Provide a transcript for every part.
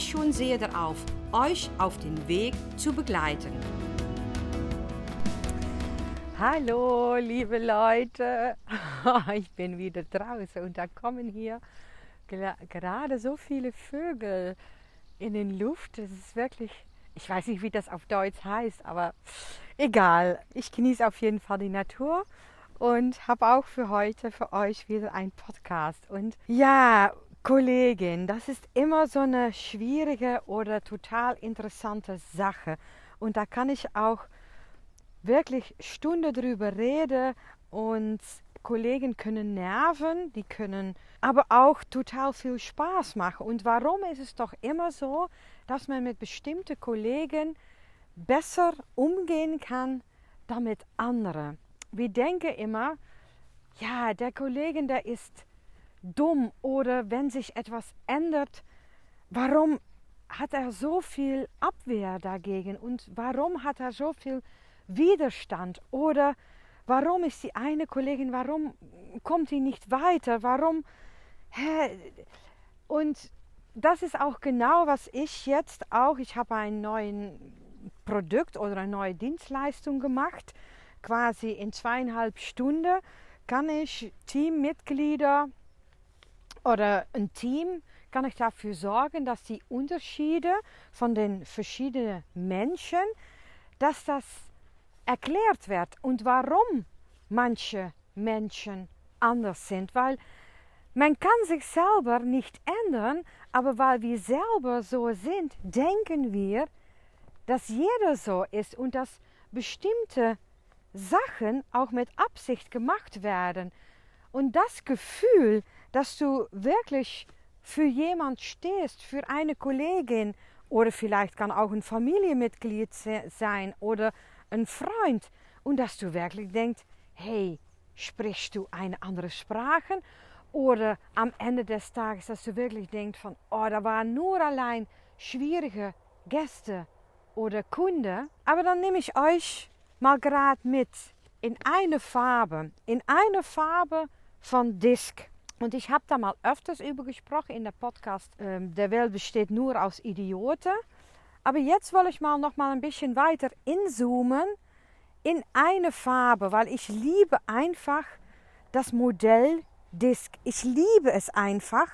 schon sehr darauf, euch auf den Weg zu begleiten. Hallo, liebe Leute. Ich bin wieder draußen und da kommen hier gerade so viele Vögel in den Luft. Das ist wirklich, ich weiß nicht, wie das auf Deutsch heißt, aber egal. Ich genieße auf jeden Fall die Natur und habe auch für heute für euch wieder einen Podcast. Und ja, Kollegin, das ist immer so eine schwierige oder total interessante Sache. Und da kann ich auch wirklich Stunden drüber reden und Kollegen können nerven, die können aber auch total viel Spaß machen. Und warum ist es doch immer so, dass man mit bestimmten Kollegen besser umgehen kann dann mit anderen? Wir denken immer, ja, der Kollege, der ist dumm oder wenn sich etwas ändert, warum hat er so viel Abwehr dagegen und warum hat er so viel Widerstand oder warum ist die eine Kollegin, warum kommt sie nicht weiter, warum und das ist auch genau, was ich jetzt auch, ich habe ein neues Produkt oder eine neue Dienstleistung gemacht, quasi in zweieinhalb Stunden kann ich Teammitglieder oder ein Team kann ich dafür sorgen, dass die Unterschiede von den verschiedenen Menschen, dass das erklärt wird und warum manche Menschen anders sind, weil man kann sich selber nicht ändern, aber weil wir selber so sind, denken wir, dass jeder so ist und dass bestimmte Sachen auch mit Absicht gemacht werden. Und das Gefühl, dass du wirklich für jemand stehst, für eine Kollegin oder vielleicht kann auch ein Familienmitglied sein oder ein Freund und dass du wirklich denkst, hey, sprichst du eine andere Sprache? Oder am Ende des Tages, dass du wirklich denkst von, oh, da waren nur allein schwierige Gäste oder Kunden. Aber dann nehme ich euch mal gerade mit in eine Farbe, in eine Farbe von Disk. Und ich habe da mal öfters über gesprochen in der Podcast. Ähm, der Welt besteht nur aus Idioten. Aber jetzt will ich mal noch mal ein bisschen weiter inzoomen in eine Farbe, weil ich liebe einfach das Modell Disk. Ich liebe es einfach,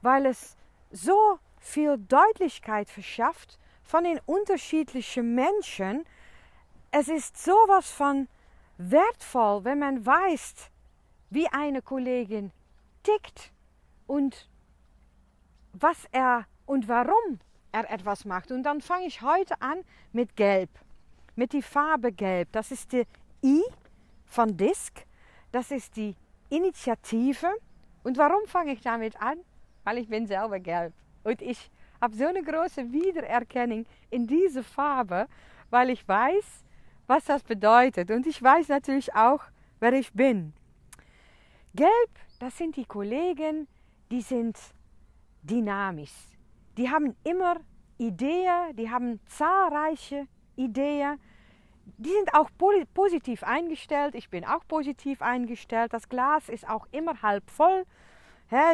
weil es so viel Deutlichkeit verschafft von den unterschiedlichen Menschen. Es ist sowas von wertvoll, wenn man weiß, wie eine Kollegin tickt und was er und warum er etwas macht. Und dann fange ich heute an mit Gelb, mit die Farbe Gelb. Das ist die I von Disk, das ist die Initiative. Und warum fange ich damit an? Weil ich bin selber gelb. Und ich habe so eine große Wiedererkennung in diese Farbe, weil ich weiß, was das bedeutet. Und ich weiß natürlich auch, wer ich bin. Gelb das sind die Kollegen, die sind dynamisch. Die haben immer Ideen, die haben zahlreiche Ideen. Die sind auch positiv eingestellt. Ich bin auch positiv eingestellt. Das Glas ist auch immer halb voll.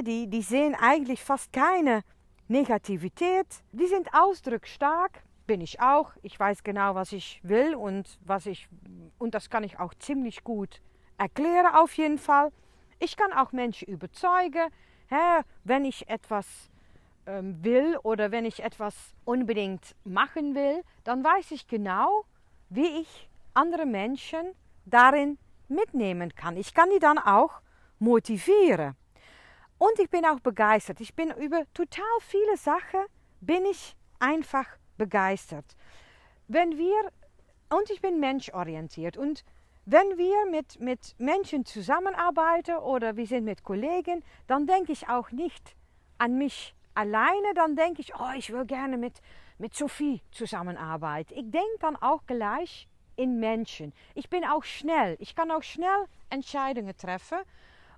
die, die sehen eigentlich fast keine Negativität. Die sind ausdrucksstark. Bin ich auch. Ich weiß genau, was ich will und was ich und das kann ich auch ziemlich gut erklären auf jeden Fall. Ich kann auch Menschen überzeugen, hä, wenn ich etwas ähm, will oder wenn ich etwas unbedingt machen will, dann weiß ich genau, wie ich andere Menschen darin mitnehmen kann. Ich kann die dann auch motivieren. Und ich bin auch begeistert. Ich bin über total viele Sachen bin ich einfach begeistert. Wenn wir und ich bin menschorientiert und wenn wir mit, mit Menschen zusammenarbeiten oder wir sind mit Kollegen, dann denke ich auch nicht an mich alleine, dann denke ich, oh, ich will gerne mit, mit Sophie zusammenarbeiten. Ich denke dann auch gleich in Menschen. Ich bin auch schnell. Ich kann auch schnell Entscheidungen treffen.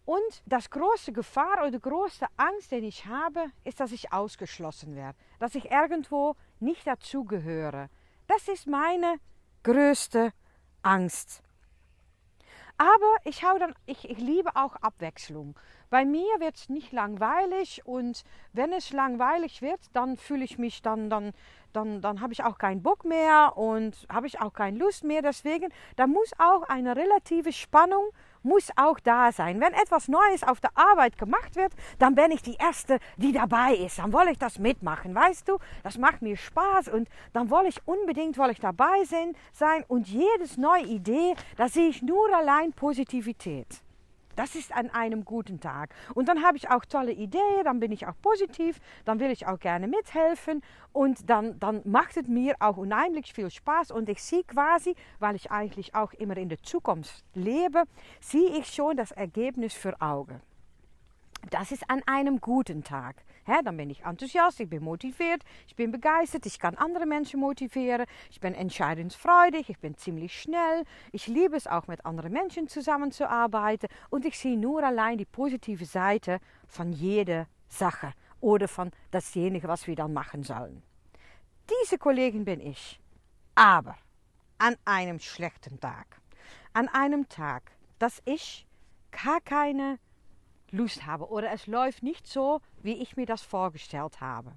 Und das große Gefahr oder die große Angst, den ich habe, ist, dass ich ausgeschlossen werde. Dass ich irgendwo nicht dazugehöre. Das ist meine größte Angst. Aber ich, hau dann, ich, ich liebe auch Abwechslung. Bei mir wird es nicht langweilig und wenn es langweilig wird, dann fühle ich mich dann, dann, dann, dann habe ich auch keinen Bock mehr und habe ich auch keine Lust mehr. Deswegen, da muss auch eine relative Spannung muss auch da sein. Wenn etwas Neues auf der Arbeit gemacht wird, dann bin ich die Erste, die dabei ist. Dann will ich das mitmachen, weißt du? Das macht mir Spaß und dann will ich unbedingt will ich dabei sein. Und jedes neue Idee, da sehe ich nur allein Positivität. Das ist an einem guten Tag. Und dann habe ich auch tolle Ideen, dann bin ich auch positiv, dann will ich auch gerne mithelfen und dann, dann macht es mir auch unheimlich viel Spaß und ich sehe quasi, weil ich eigentlich auch immer in der Zukunft lebe, sehe ich schon das Ergebnis für Augen. Das ist an einem guten Tag. He, dann bin ich enthousiast, ich bin motiviert, ich bin begeistert, ich kann andere Menschen motivieren, ich bin entscheidungsfreudig, ich bin ziemlich schnell, ich liebe es auch mit anderen Menschen zusammenzuarbeiten und ich sehe nur allein die positive Seite von jeder Sache oder von dasjenige, was wir dann machen sollen. Diese Kollegin bin ich. Aber an einem schlechten Tag, an einem Tag, dass ich gar keine Lust habe oder es läuft nicht so, wie ich mir das vorgestellt habe.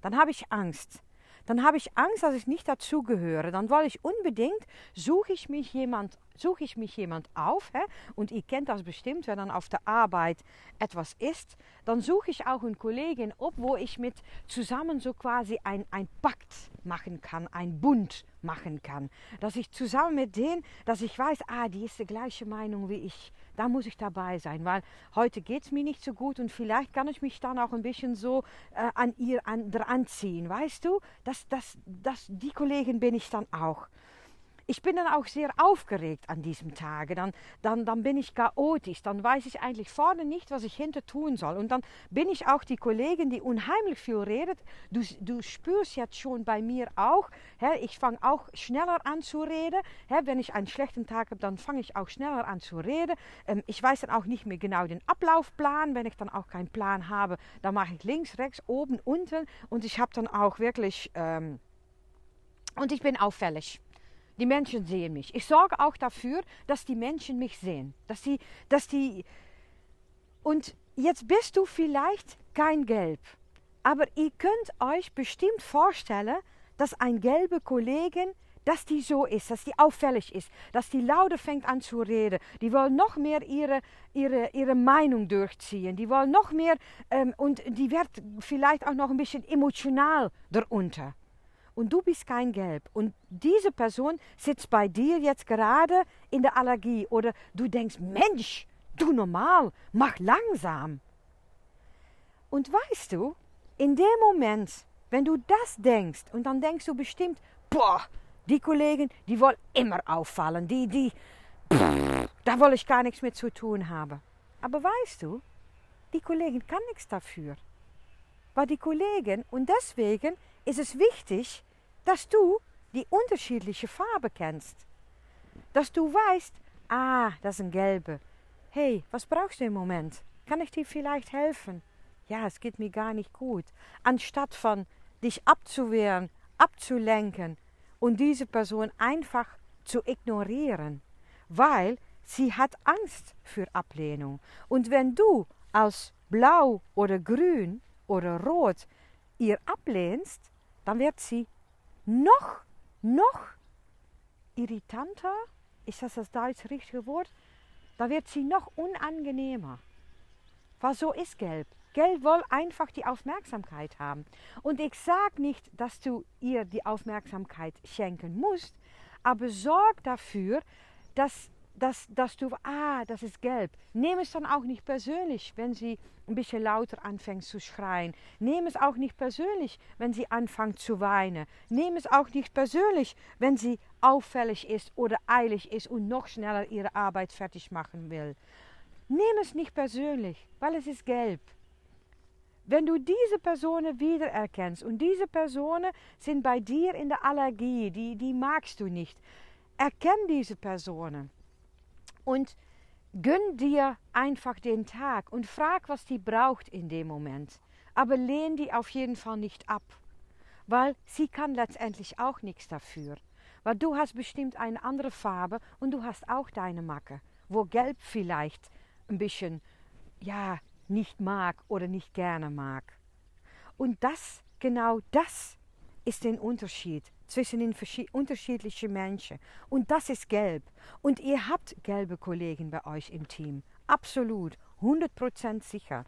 Dann habe ich Angst. Dann habe ich Angst, dass ich nicht dazugehöre. Dann will ich unbedingt, suche ich mich jemand, suche ich mich jemand auf. Hè? Und ihr kennt das bestimmt, wenn dann auf der Arbeit etwas ist. Dann suche ich auch einen Kollegen op, wo ich mit zusammen so quasi ein, ein Pakt machen kann, ein Bund machen kann. Dass ich zusammen mit denen, dass ich weiß, ah, die ist die gleiche Meinung wie ich da muss ich dabei sein, weil heute geht es mir nicht so gut und vielleicht kann ich mich dann auch ein bisschen so äh, an ihr an, dran ziehen, weißt du? Das, das, das, die Kollegin bin ich dann auch ich bin dann auch sehr aufgeregt an diesem Tage. Dann, dann, dann bin ich chaotisch. Dann weiß ich eigentlich vorne nicht, was ich hinter tun soll. Und dann bin ich auch die Kollegin, die unheimlich viel redet. Du, du spürst jetzt schon bei mir auch, hè, ich fange auch schneller an zu reden. Hè, wenn ich einen schlechten Tag habe, dann fange ich auch schneller an zu reden. Ähm, ich weiß dann auch nicht mehr genau den Ablaufplan. Wenn ich dann auch keinen Plan habe, dann mache ich links, rechts, oben, unten. Und ich habe dann auch wirklich... Ähm, und ich bin auffällig. Die Menschen sehen mich. Ich sorge auch dafür, dass die Menschen mich sehen. Dass die, dass die und jetzt bist du vielleicht kein Gelb. Aber ihr könnt euch bestimmt vorstellen, dass ein gelbe Kollegin, dass die so ist, dass die auffällig ist, dass die lauter fängt an zu reden. Die wollen noch mehr ihre, ihre, ihre Meinung durchziehen. Die wollen noch mehr ähm, und die wird vielleicht auch noch ein bisschen emotional darunter und du bist kein Gelb. Und diese Person sitzt bei dir jetzt gerade in der Allergie oder du denkst, Mensch, du normal, mach langsam. Und weißt du, in dem Moment, wenn du das denkst und dann denkst du bestimmt, boah, die Kollegen, die wollen immer auffallen, die, die, pff, da will ich gar nichts mit zu tun haben. Aber weißt du, die Kollegin kann nichts dafür. Weil die Kollegen, und deswegen ist es wichtig, dass du die unterschiedliche Farbe kennst. Dass du weißt, ah, das ist ein gelbe. Hey, was brauchst du im Moment? Kann ich dir vielleicht helfen? Ja, es geht mir gar nicht gut. Anstatt von dich abzuwehren, abzulenken und diese Person einfach zu ignorieren, weil sie hat Angst für Ablehnung. Und wenn du als blau oder grün oder rot ihr ablehnst, dann wird sie noch, noch irritanter, ist das das deutsche richtige Wort? Da wird sie noch unangenehmer. Weil so ist Gelb. Gelb will einfach die Aufmerksamkeit haben. Und ich sage nicht, dass du ihr die Aufmerksamkeit schenken musst, aber sorg dafür, dass dass, dass du, ah, das ist gelb. Nehm es dann auch nicht persönlich, wenn sie ein bisschen lauter anfängt zu schreien. Nehm es auch nicht persönlich, wenn sie anfängt zu weinen. Nehm es auch nicht persönlich, wenn sie auffällig ist oder eilig ist und noch schneller ihre Arbeit fertig machen will. Nehm es nicht persönlich, weil es ist gelb. wenn du diese Personen wiedererkennst und diese Personen sind bei dir in der Allergie, die, die magst du nicht, erkenn diese Personen und gönn dir einfach den Tag und frag, was die braucht in dem Moment. Aber lehn die auf jeden Fall nicht ab, weil sie kann letztendlich auch nichts dafür. Weil du hast bestimmt eine andere Farbe und du hast auch deine Macke, wo Gelb vielleicht ein bisschen, ja, nicht mag oder nicht gerne mag. Und das, genau das ist der Unterschied zwischen den unterschiedlichen Menschen. Und das ist gelb. Und ihr habt gelbe Kollegen bei euch im Team. Absolut, 100% sicher.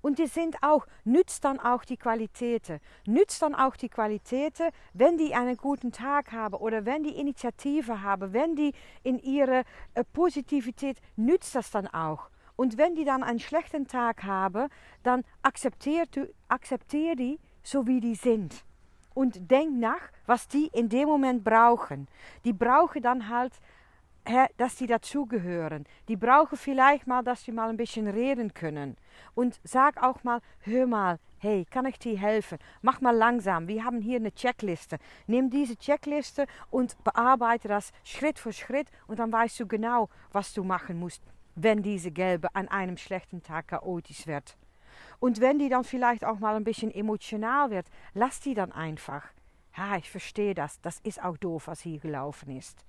Und die sind auch, nützt dann auch die Qualitäten. Nützt dann auch die Qualitäten, wenn die einen guten Tag haben oder wenn die Initiative haben, wenn die in ihrer äh, Positivität, nützt das dann auch. Und wenn die dann einen schlechten Tag haben, dann akzeptiert, akzeptier die so wie die sind. Und denk nach, was die in dem Moment brauchen. Die brauchen dann halt, dass die dazugehören. Die brauchen vielleicht mal, dass sie mal ein bisschen reden können. Und sag auch mal, hör mal, hey, kann ich dir helfen? Mach mal langsam. Wir haben hier eine Checkliste. Nimm diese Checkliste und bearbeite das Schritt für Schritt und dann weißt du genau, was du machen musst wenn diese Gelbe an einem schlechten Tag chaotisch wird. Und wenn die dann vielleicht auch mal ein bisschen emotional wird, lass die dann einfach. Ja, ich verstehe das. Das ist auch doof, was hier gelaufen ist.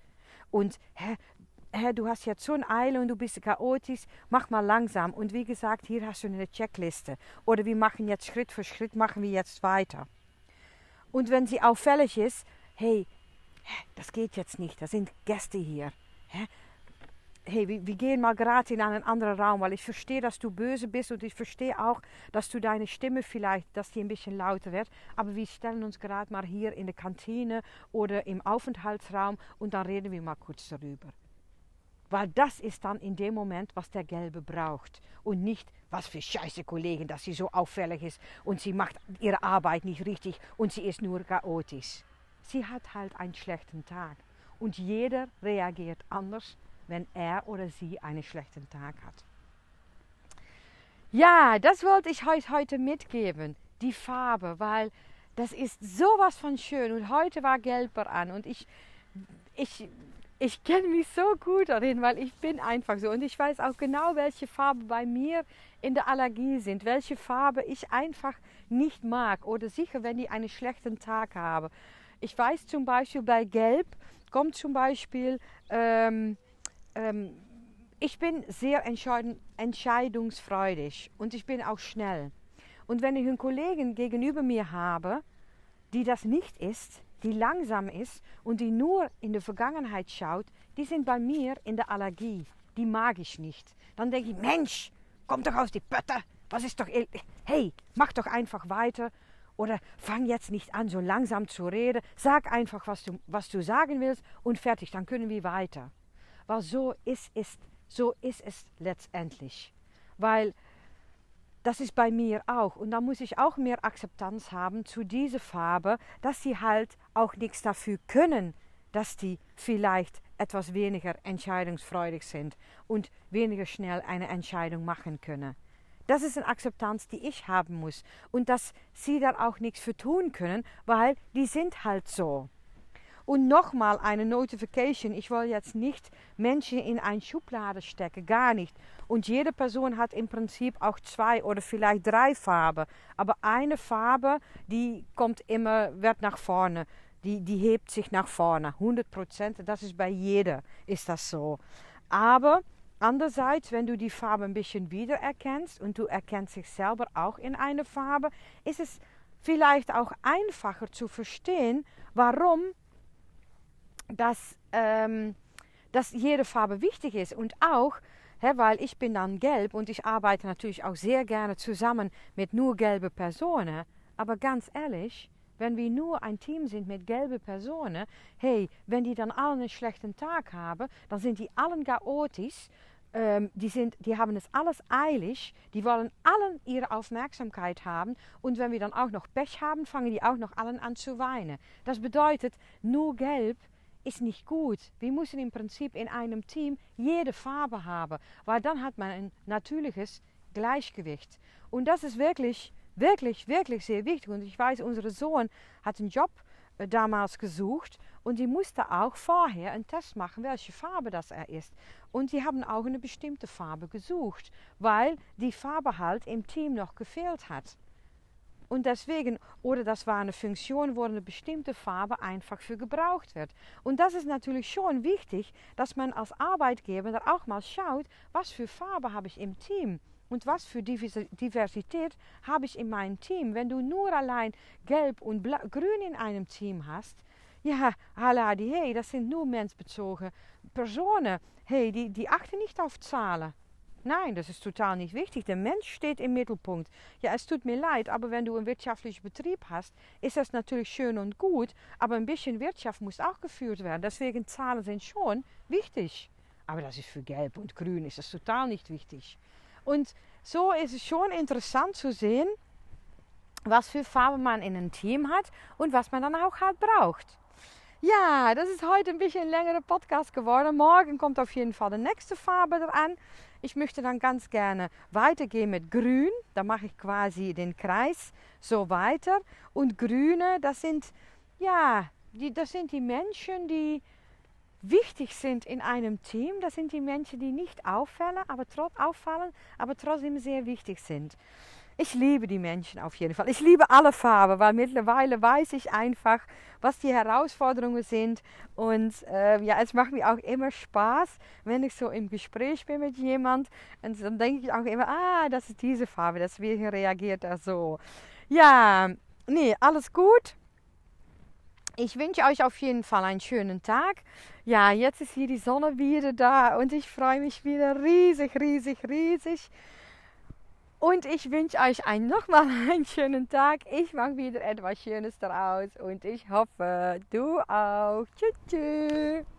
Und hä, hä, du hast jetzt so eine Eile und du bist chaotisch, mach mal langsam. Und wie gesagt, hier hast du eine Checkliste. Oder wir machen jetzt Schritt für Schritt, machen wir jetzt weiter. Und wenn sie auffällig ist, hey, das geht jetzt nicht, da sind Gäste hier hey, wir, wir, gehen mal gerade in einen anderen Raum, weil ich verstehe, dass du böse bist und ich verstehe auch, dass du deine Stimme vielleicht, dass die ein bisschen lauter wird. Aber wir stellen uns gerade mal hier in der Kantine oder im Aufenthaltsraum und dann reden wir mal kurz darüber. Weil das ist dann in dem Moment, was der Gelbe braucht. Und nicht, was für scheiße Kollegen, dass sie so auffällig ist und sie macht ihre Arbeit nicht richtig und sie ist nur chaotisch. Sie hat halt einen schlechten Tag. Und jeder reagiert anders wenn er oder sie einen schlechten Tag hat. Ja, das wollte ich euch heute mitgeben, die Farbe, weil das ist sowas von schön. Und heute war Gelber an. Und ich, ich, ich kenne mich so gut darin, weil ich bin einfach so. Und ich weiß auch genau, welche Farben bei mir in der Allergie sind, welche Farbe ich einfach nicht mag. Oder sicher, wenn ich einen schlechten Tag habe. Ich weiß zum Beispiel bei Gelb kommt zum Beispiel ähm, ähm, ich bin sehr entscheidungsfreudig und ich bin auch schnell. Und wenn ich einen Kollegen gegenüber mir habe, die das nicht ist, die langsam ist und die nur in die Vergangenheit schaut, die sind bei mir in der Allergie. Die mag ich nicht. Dann denke ich, Mensch, komm doch aus die Pötte. Was ist doch. Hey, mach doch einfach weiter. Oder fang jetzt nicht an, so langsam zu reden. Sag einfach, was du, was du sagen willst und fertig, dann können wir weiter. Weil so ist es, so ist es letztendlich. Weil das ist bei mir auch. Und da muss ich auch mehr Akzeptanz haben zu dieser Farbe, dass sie halt auch nichts dafür können, dass die vielleicht etwas weniger entscheidungsfreudig sind und weniger schnell eine Entscheidung machen können. Das ist eine Akzeptanz, die ich haben muss. Und dass sie da auch nichts für tun können, weil die sind halt so. Und nochmal eine Notification. Ich will jetzt nicht Menschen in eine Schublade stecken, gar nicht. Und jede Person hat im Prinzip auch zwei oder vielleicht drei Farben. Aber eine Farbe, die kommt immer, wird nach vorne. Die, die hebt sich nach vorne. 100 Prozent. Das ist bei jeder, ist das so. Aber Andererseits, wenn du die Farbe ein bisschen wiedererkennst und du erkennst dich selber auch in eine Farbe, ist es vielleicht auch einfacher zu verstehen, warum dass, ähm, dass jede Farbe wichtig ist und auch, hè, weil ich bin dann gelb und ich arbeite natürlich auch sehr gerne zusammen mit nur gelbe Personen. Aber ganz ehrlich, wenn wir nur ein Team sind mit gelben Personen, hey, wenn die dann alle einen schlechten Tag haben, dann sind die allen chaotisch. Ähm, die, sind, die haben es alles eilig, die wollen allen ihre Aufmerksamkeit haben und wenn wir dann auch noch Pech haben, fangen die auch noch allen an zu weinen. Das bedeutet, nur gelb ist nicht gut. Wir müssen im Prinzip in einem Team jede Farbe haben, weil dann hat man ein natürliches Gleichgewicht. Und das ist wirklich wirklich, wirklich sehr wichtig. Und ich weiß, unser Sohn hat einen Job äh, damals gesucht und die musste auch vorher einen Test machen, welche Farbe das er ist. Und die haben auch eine bestimmte Farbe gesucht, weil die Farbe halt im Team noch gefehlt hat. Und deswegen, oder das war eine Funktion, wo eine bestimmte Farbe einfach für gebraucht wird. Und das ist natürlich schon wichtig, dass man als Arbeitgeber da auch mal schaut, was für Farbe habe ich im Team. Und was für Diversität habe ich in meinem Team? Wenn du nur allein Gelb und Blau, Grün in einem Team hast, ja, Haladi, hey, das sind nur mensbezogene Personen. Hey, die, die achten nicht auf Zahlen. Nein, das ist total nicht wichtig. Der Mensch steht im Mittelpunkt. Ja, es tut mir leid, aber wenn du einen wirtschaftlichen Betrieb hast, ist das natürlich schön und gut, aber ein bisschen Wirtschaft muss auch geführt werden. Deswegen Zahlen sind schon wichtig. Aber das ist für Gelb und Grün ist das total nicht wichtig. Und so ist es schon interessant zu sehen, was für Farbe man in einem Team hat und was man dann auch halt braucht. Ja, das ist heute ein bisschen längerer Podcast geworden. Morgen kommt auf jeden Fall die nächste Farbe dran. Ich möchte dann ganz gerne weitergehen mit Grün. Da mache ich quasi den Kreis so weiter. Und Grüne, das sind ja, die, das sind die Menschen, die wichtig sind in einem Team. Das sind die Menschen, die nicht auffallen, aber, auffallen, aber trotzdem sehr wichtig sind. Ich liebe die Menschen auf jeden Fall. Ich liebe alle Farben, weil mittlerweile weiß ich einfach, was die Herausforderungen sind. Und äh, ja, es macht mir auch immer Spaß, wenn ich so im Gespräch bin mit jemand. Und dann denke ich auch immer, ah, das ist diese Farbe, deswegen reagiert er so. Ja, nee, alles gut. Ich wünsche euch auf jeden Fall einen schönen Tag. Ja, jetzt ist hier die Sonne wieder da und ich freue mich wieder riesig, riesig, riesig. Und ich wünsche euch ein, nochmal einen schönen Tag. Ich mache wieder etwas Schönes daraus und ich hoffe, du auch. Tschüss. tschüss.